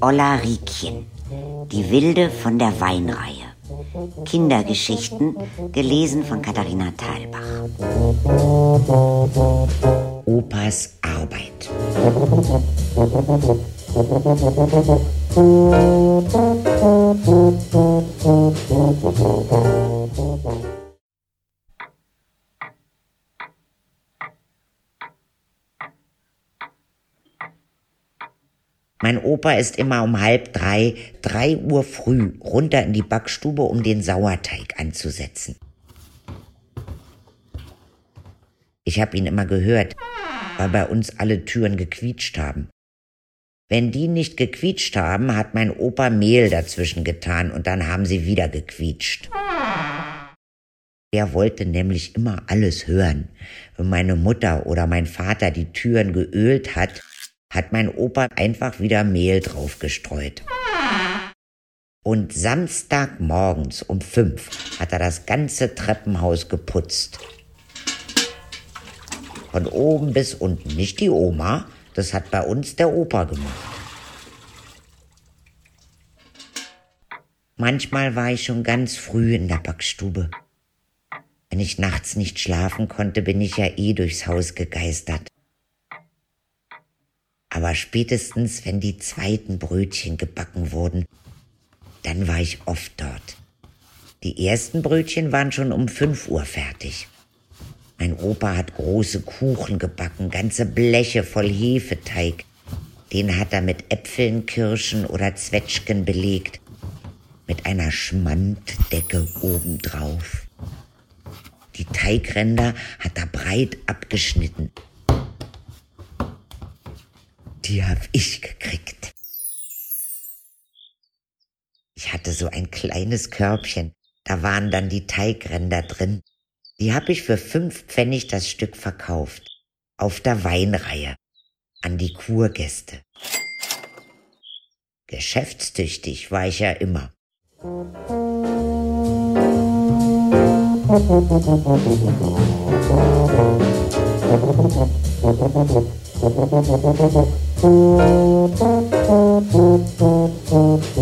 Olla Riekchen, die Wilde von der Weinreihe. Kindergeschichten, gelesen von Katharina Thalbach. Opas Arbeit. Mein Opa ist immer um halb drei, drei Uhr früh runter in die Backstube, um den Sauerteig anzusetzen. Ich habe ihn immer gehört, weil bei uns alle Türen gequietscht haben. Wenn die nicht gequietscht haben, hat mein Opa Mehl dazwischen getan und dann haben sie wieder gequietscht. Er wollte nämlich immer alles hören. Wenn meine Mutter oder mein Vater die Türen geölt hat, hat mein Opa einfach wieder Mehl draufgestreut. Und Samstagmorgens um fünf hat er das ganze Treppenhaus geputzt. Von oben bis unten. Nicht die Oma, das hat bei uns der Opa gemacht. Manchmal war ich schon ganz früh in der Backstube. Wenn ich nachts nicht schlafen konnte, bin ich ja eh durchs Haus gegeistert. Aber spätestens, wenn die zweiten Brötchen gebacken wurden, dann war ich oft dort. Die ersten Brötchen waren schon um fünf Uhr fertig. Mein Opa hat große Kuchen gebacken, ganze Bleche voll Hefeteig. Den hat er mit Äpfeln, Kirschen oder Zwetschgen belegt, mit einer Schmanddecke obendrauf. Die Teigränder hat er breit abgeschnitten die hab ich gekriegt. Ich hatte so ein kleines Körbchen, da waren dann die Teigränder drin. Die hab ich für fünf Pfennig das Stück verkauft. Auf der Weinreihe. An die Kurgäste. Geschäftstüchtig war ich ja immer. Musik Thank you.